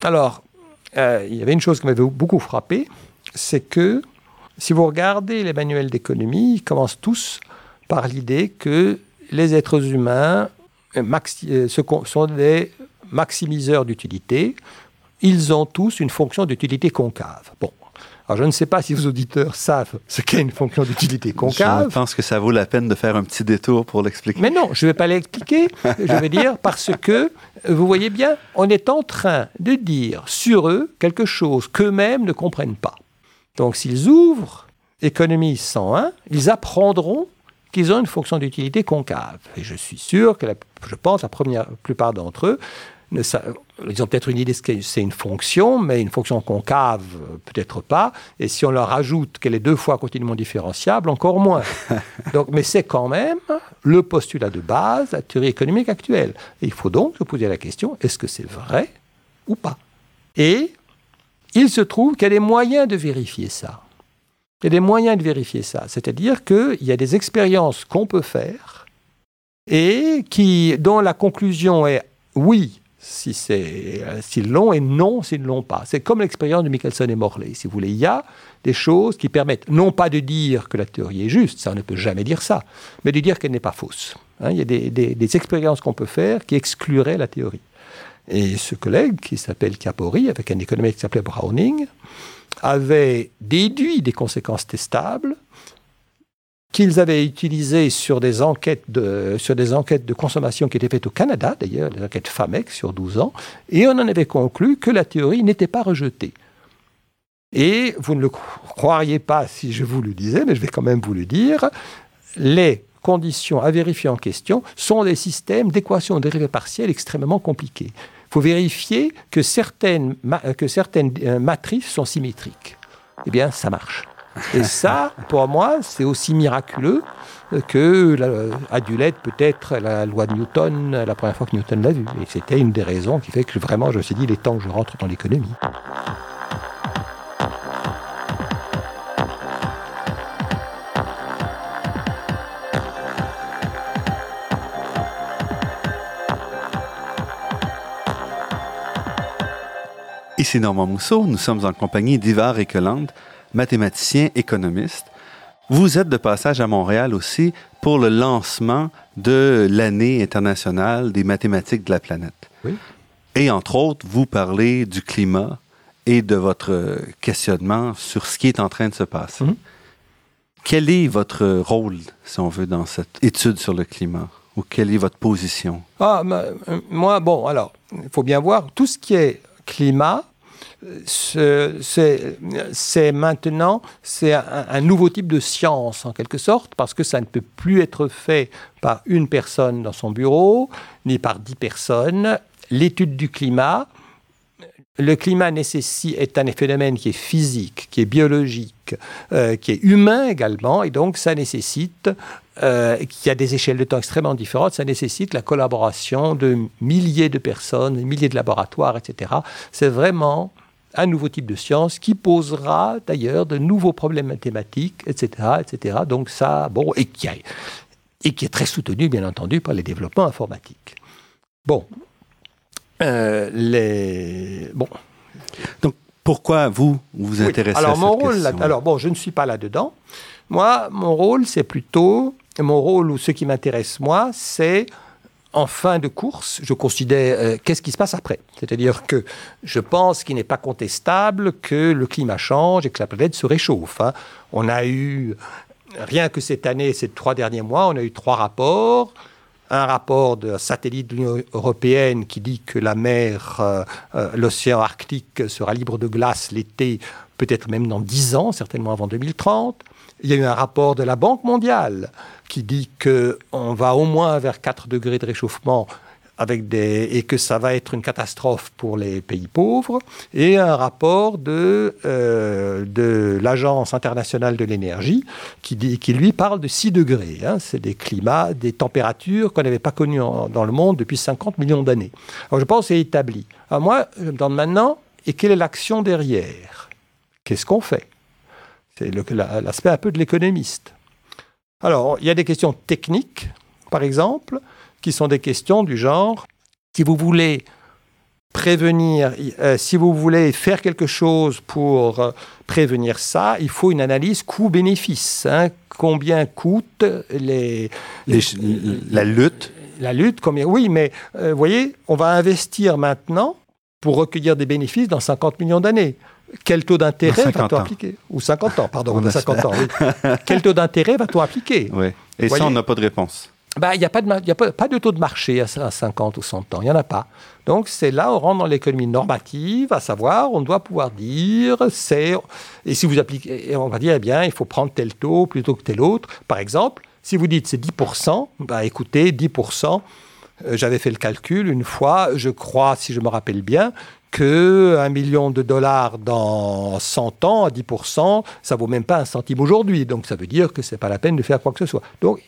Alors, euh, il y avait une chose qui m'avait beaucoup frappé, c'est que si vous regardez les manuels d'économie, ils commencent tous par l'idée que les êtres humains euh, sont des maximiseurs d'utilité. Ils ont tous une fonction d'utilité concave. Bon, alors, je ne sais pas si vos auditeurs savent ce qu'est une fonction d'utilité concave. Je pense que ça vaut la peine de faire un petit détour pour l'expliquer. Mais non, je ne vais pas l'expliquer. je vais dire parce que, vous voyez bien, on est en train de dire sur eux quelque chose qu'eux-mêmes ne comprennent pas. Donc, s'ils ouvrent Économie 101, ils apprendront qu'ils ont une fonction d'utilité concave. Et je suis sûr que, je pense, la première plupart d'entre eux ils ont peut-être une idée que c'est une fonction, mais une fonction concave, peut-être pas. Et si on leur ajoute qu'elle est deux fois continuellement différenciable, encore moins. donc, mais c'est quand même le postulat de base de la théorie économique actuelle. Et il faut donc se poser la question est-ce que c'est vrai ou pas? Et il se trouve qu'il y a des moyens de vérifier ça. Il y a des moyens de vérifier ça. C'est-à-dire qu'il y a des expériences qu'on peut faire et qui, dont la conclusion est oui, si c'est s'ils l'ont et non s'ils ne l'ont pas. C'est comme l'expérience de Michelson et Morley, si vous voulez. Il y a des choses qui permettent non pas de dire que la théorie est juste, ça on ne peut jamais dire ça, mais de dire qu'elle n'est pas fausse. Hein, il y a des, des expériences qu'on peut faire qui excluraient la théorie. Et ce collègue, qui s'appelle Capori, avec un économiste qui s'appelait Browning, avait déduit des conséquences testables qu'ils avaient utilisées sur des, enquêtes de, sur des enquêtes de consommation qui étaient faites au Canada, d'ailleurs, des enquêtes FAMEC sur 12 ans, et on en avait conclu que la théorie n'était pas rejetée. Et vous ne le croiriez pas si je vous le disais, mais je vais quand même vous le dire, les conditions à vérifier en question sont des systèmes d'équations dérivées partielles extrêmement compliqués. Il faut vérifier que certaines, que certaines euh, matrices sont symétriques. Eh bien, ça marche. Et ça, pour moi, c'est aussi miraculeux que a dû l'être peut-être la loi de Newton la première fois que Newton l'a vue. Et c'était une des raisons qui fait que vraiment je me suis dit, il est temps que je rentre dans l'économie. Ici Normand Mousseau, nous sommes en compagnie d'Ivar Ekelande, mathématicien économiste. Vous êtes de passage à Montréal aussi pour le lancement de l'année internationale des mathématiques de la planète. Oui. Et entre autres, vous parlez du climat et de votre questionnement sur ce qui est en train de se passer. Mhm. Quel est votre rôle, si on veut, dans cette étude sur le climat? Ou quelle est votre position? Ah, moi, bon, alors, il faut bien voir, tout ce qui est climat, c'est maintenant c'est un, nouveau type de science en quelque sorte parce que ça ne peut plus être fait par une personne dans son bureau ni par dix personnes. L'étude du climat, le climat nécessite, est un phénomène qui est physique, qui est biologique, euh, qui est humain également, et donc ça nécessite, euh, qui a des échelles de temps extrêmement différentes, ça nécessite la collaboration de milliers de personnes, milliers de laboratoires, etc. C'est vraiment un nouveau type de science qui posera d'ailleurs de nouveaux problèmes mathématiques, etc., etc. Donc ça, bon, et qui, et qui est très soutenu, bien entendu, par les développements informatiques. Bon, euh, les, bon. Donc pourquoi vous vous intéressez alors, à cette mon rôle, question Alors bon, je ne suis pas là-dedans. Moi, mon rôle, c'est plutôt mon rôle ou ce qui m'intéresse moi, c'est en fin de course, je considère euh, qu'est-ce qui se passe après? C'est-à-dire que je pense qu'il n'est pas contestable que le climat change et que la planète se réchauffe. hein. On a eu, rien que cette année, ces trois derniers mois, on a eu trois rapports. Un rapport de satellite de l'Union européenne qui dit que la mer, euh, euh, l'océan Arctique sera libre de glace l'été, peut-être même dans 10 ans, certainement avant 2030. Il y a eu un rapport de la Banque mondiale qui dit qu'on va au moins vers 4 degrés de réchauffement avec des, et que ça va être une catastrophe pour les pays pauvres, et un rapport de, euh, de l'Agence internationale de l'énergie qui, lui parle de 6 degrés. hein. C'est des climats, des températures qu'on n'avait pas connues dans le monde depuis 50 millions d'années. Alors je pense que c'est établi. Alors moi, je me demande maintenant, et quelle est l'action derrière? Qu'est-ce qu'on fait? C'est la- l'aspect un peu de l'économiste. Alors, il y a des questions techniques, par exemple, qui sont des questions du genre, si vous voulez prévenir, euh, si vous voulez faire quelque chose pour euh, prévenir ça, il faut une analyse coût-bénéfice. hein. Combien coûte les, Les- la lutte, la lutte, combien Oui, mais euh, vous voyez, on va investir maintenant pour recueillir des bénéfices dans 50 millions d'années. Quel taux d'intérêt Dans 50 va-t-on appliquer Ou 50 ans, pardon, On dans 50 ans, oui. Quel taux d'intérêt va-t-on appliquer oui. Et ça, on n'a pas de réponse. ben, Il n'y a, pas de, y a pas, pas de taux de marché à, à 50 ou 100 ans, il n'y en a pas. Donc c'est là, on rentre dans l'économie normative, à savoir, on doit pouvoir dire, c'est... Et si vous appliquez, on va dire, eh bien, il faut prendre tel taux plutôt que tel autre. Par exemple, si vous dites c'est 10%, bah, écoutez, 10%, Euh, j'avais fait le calcul une fois, je crois, si je me rappelle bien, que un million de dollars dans 100 ans, à 10%, ça vaut même pas un centime aujourd'hui. Donc ça veut dire que c'est pas la peine de faire quoi que ce soit. Donc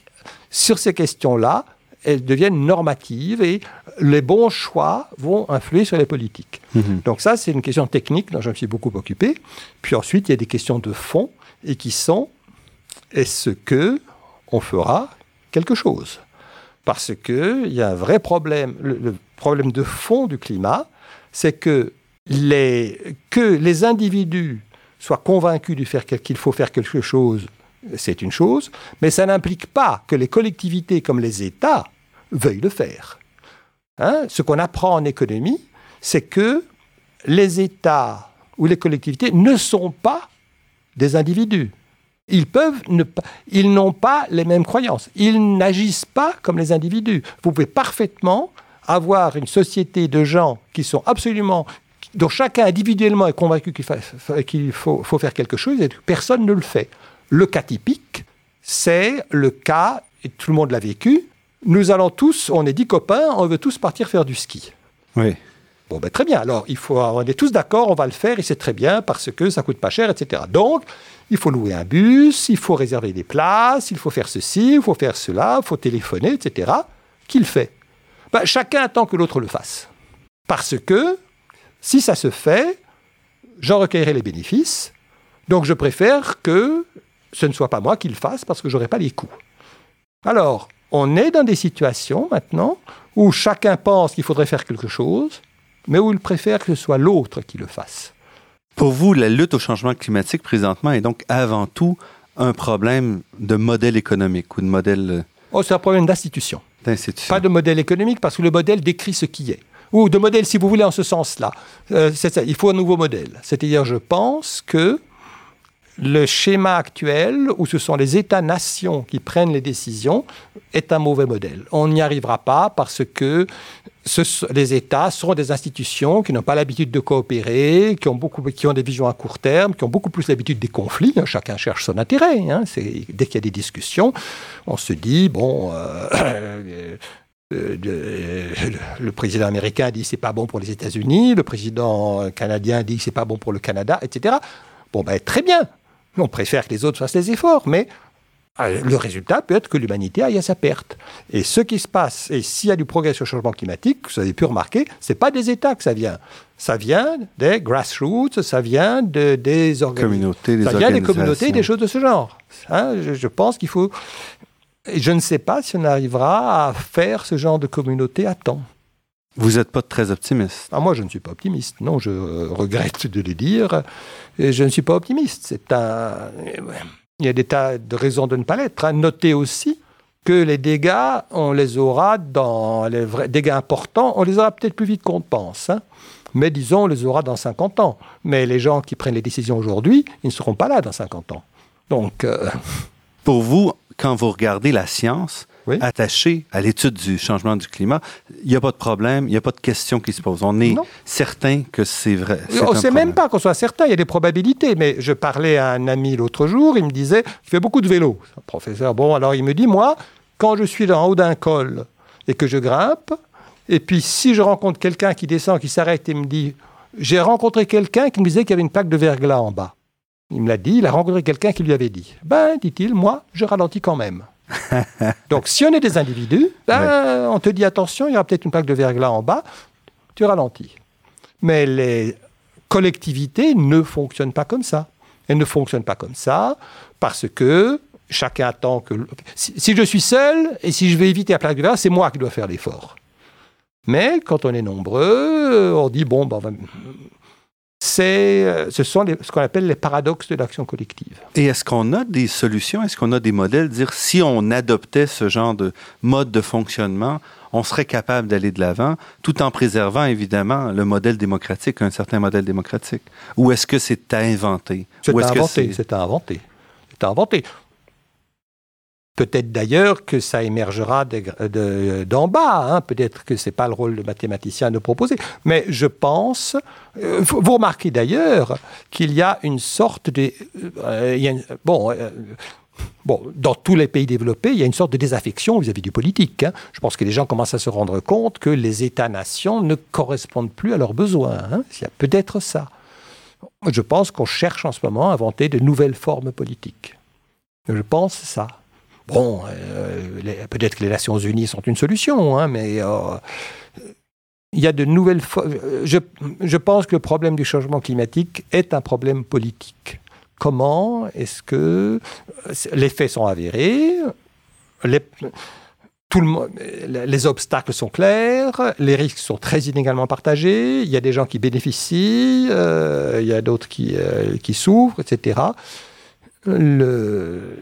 sur ces questions-là, elles deviennent normatives et les bons choix vont influer sur les politiques. Mhm. Donc ça, c'est une question technique dont je me suis beaucoup occupé. Puis ensuite, il y a des questions de fond et qui sont est-ce que on fera quelque chose? Parce qu'il y a un vrai problème. Le, le problème de fond du climat, c'est que les, que les individus soient convaincus qu'il faut faire quelque chose, c'est une chose, mais ça n'implique pas que les collectivités comme les États veuillent le faire. Hein? Ce qu'on apprend en économie, c'est que les États ou les collectivités ne sont pas des individus. Ils peuvent ne pas, ils n'ont pas les mêmes croyances. Ils n'agissent pas comme les individus. Vous pouvez parfaitement avoir une société de gens qui sont absolument dont chacun individuellement est convaincu qu'il, fa- qu'il faut, faut faire quelque chose et que personne ne le fait. Le cas typique, c'est le cas, et tout le monde l'a vécu, nous allons tous, on est dix copains, on veut tous partir faire du ski. Oui. Bon, ben, très bien. Alors, il faut, on est tous d'accord, on va le faire et c'est très bien parce que ça coûte pas cher, etc. Donc, il faut louer un bus, il faut réserver des places, il faut faire ceci, il faut faire cela, il faut téléphoner, etc. Qui le fait? Ben, Chacun attend que l'autre le fasse. Parce que si ça se fait, j'en recueillerai les bénéfices. Donc, je préfère que ce ne soit pas moi qui le fasse parce que j'aurai pas les coûts. Alors, on est dans des situations maintenant où chacun pense qu'il faudrait faire quelque chose, mais où il préfère que ce soit l'autre qui le fasse. Pour vous, la lutte au changement climatique présentement est donc avant tout un problème de modèle économique ou de modèle euh, Oh, c'est un problème d'institution. Pas de modèle économique, parce que le modèle décrit ce qui est. Ou de modèle, si vous voulez, en ce sens-là. Euh, c'est ça, il faut un nouveau modèle. C'est-à-dire, je pense que le schéma actuel, où ce sont les États-nations qui prennent les décisions, est un mauvais modèle. On n'y arrivera pas parce que les États sont des institutions qui n'ont pas l'habitude de coopérer, qui ont, beaucoup, qui ont des visions à court terme, qui ont beaucoup plus l'habitude des conflits. hein. Chacun cherche son intérêt. hein. Dès qu'il y a des discussions, on se dit, bon... euh, euh, le président américain dit c'est pas bon pour les États-Unis, le président canadien dit c'est pas bon pour le Canada, etc. Bon, ben très bien. On préfère que les autres fassent les efforts, mais euh, le résultat peut être que l'humanité aille à sa perte. Et ce qui se passe, et s'il y a du progrès sur le changement climatique, vous avez pu remarquer, c'est pas des États que ça vient. Ça vient des grassroots, ça vient de, des communautés, des Ça vient des communautés, des choses de ce genre. Hein, je, je pense qu'il faut. Je ne sais pas si on arrivera à faire ce genre de communauté à temps. Vous n'êtes pas très optimiste. Ah, moi, je ne suis pas optimiste. Non, je euh, regrette de le dire. Je ne suis pas optimiste. C'est un. Il y a des tas de raisons de ne pas l'être. hein. Notez aussi que les dégâts, on les aura dans les vrais dégâts importants, on les aura peut-être plus vite qu'on ne pense. hein. Mais disons, on les aura dans 50 ans. Mais les gens qui prennent les décisions aujourd'hui, ils ne seront pas là dans 50 ans. Donc, euh, Pour vous, quand vous regardez la science Oui. attachée à l'étude du changement du climat, il n'y a pas de problème, il n'y a pas de question qui se pose. On est Non. certain que c'est vrai. On ne sait même pas qu'on soit certain, il y a des probabilités. Mais je parlais à un ami l'autre jour, il me disait, il fait beaucoup de vélo, un professeur. Bon, alors il me dit, moi, quand je suis en haut d'un col et que je grimpe, et puis si je rencontre quelqu'un qui descend, qui s'arrête et me dit, j'ai rencontré quelqu'un qui me disait qu'il y avait une plaque de verglas en bas. Il me l'a dit, il a rencontré quelqu'un qui lui avait dit. Ben, dit-il, moi, je ralentis quand même. Donc, si on est des individus, ben, on te dit attention, il y aura peut-être une plaque de verglas en bas, tu ralentis. Mais les collectivités ne fonctionnent pas comme ça. Elles ne fonctionnent pas comme ça parce que chacun attend que. Si, si je suis seul et si je vais éviter la plaque de verre, c'est moi qui dois faire l'effort. Mais quand on est nombreux, on dit bon, ben, on va- c'est, euh, ce sont les- ce qu'on appelle les paradoxes de l'action collective. Et est-ce qu'on a des solutions? Est-ce qu'on a des modèles? Dire si on adoptait ce genre de mode de fonctionnement, on serait capable d'aller de l'avant tout en préservant évidemment le modèle démocratique, un certain modèle démocratique. Ou est-ce que c'est à inventer? C'est à inventer. C'est à inventer. C'est à inventer. Peut-être d'ailleurs que ça émergera gr- de- d'en bas. hein. Peut-être que ce n'est pas le rôle de mathématicien de proposer. Mais je pense. euh, vous remarquez d'ailleurs qu'il y a une sorte de. euh, bon. euh, Bon, dans tous les pays développés, il y a une sorte de désaffection vis-à-vis du politique. Hein. Je pense que les gens commencent à se rendre compte que les États-nations ne correspondent plus à leurs besoins. Hein. Il y a peut-être ça. Je pense qu'on cherche en ce moment à inventer de nouvelles formes politiques. Je pense ça. Bon, euh, peut-être que les Nations Unies sont une solution, hein, mais euh, il y a de nouvelles. Je, je pense que le problème du changement climatique est un problème politique. Comment est-ce que les faits sont avérés les, tout le, les obstacles sont clairs, les risques sont très inégalement partagés, il y a des gens qui bénéficient, euh, il y a d'autres qui, euh, qui souffrent, etc. Le,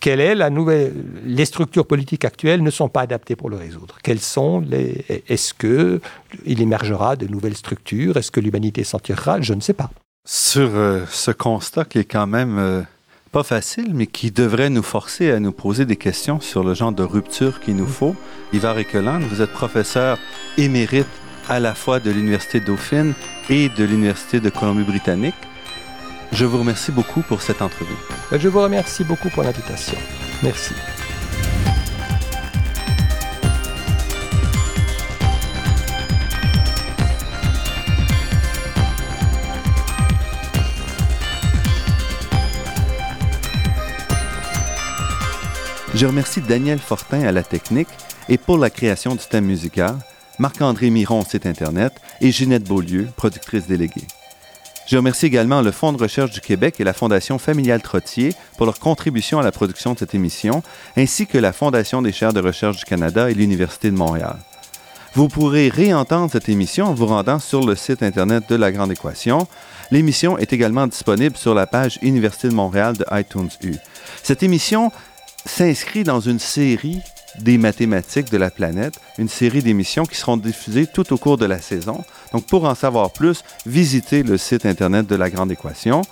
quelle est la nouvelle Les structures politiques actuelles ne sont pas adaptées pour le résoudre. Quelles sont les Est-ce que il émergera de nouvelles structures? Est-ce que l'humanité s'en tirera? Je ne sais pas sur euh, ce constat qui est quand même euh, pas facile, mais qui devrait nous forcer à nous poser des questions sur le genre de rupture qu'il nous faut. Ivar Ekeland, vous êtes professeur émérite à la fois de l'Université Dauphine et de l'Université de Colombie-Britannique. Je vous remercie beaucoup pour cette entrevue. Je vous remercie beaucoup pour l'invitation. Merci. Je remercie Daniel Fortin à la technique et pour la création du thème musical, Marc-André Miron site Internet et Ginette Beaulieu, productrice déléguée. Je remercie également le Fonds de recherche du Québec et la Fondation familiale Trottier pour leur contribution à la production de cette émission, ainsi que la Fondation des chaires de recherche du Canada et l'Université de Montréal. Vous pourrez réentendre cette émission en vous rendant sur le site Internet de La Grande Équation. L'émission est également disponible sur la page Université de Montréal de iTunes U. Cette émission s'inscrit dans une série des mathématiques de la planète, une série d'émissions qui seront diffusées tout au cours de la saison. Donc pour en savoir plus, visitez le site internet de la Grande Équation.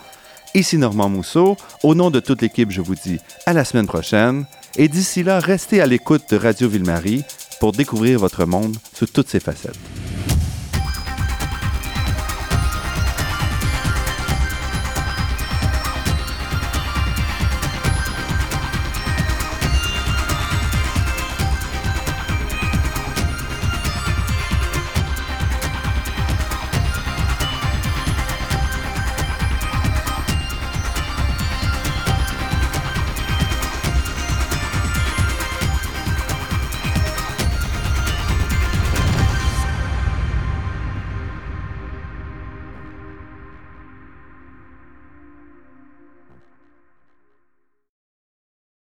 Ici Normand Mousseau, au nom de toute l'équipe, je vous dis à la semaine prochaine et d'ici là, restez à l'écoute de Radio Ville-Marie pour découvrir votre monde sous toutes ses facettes.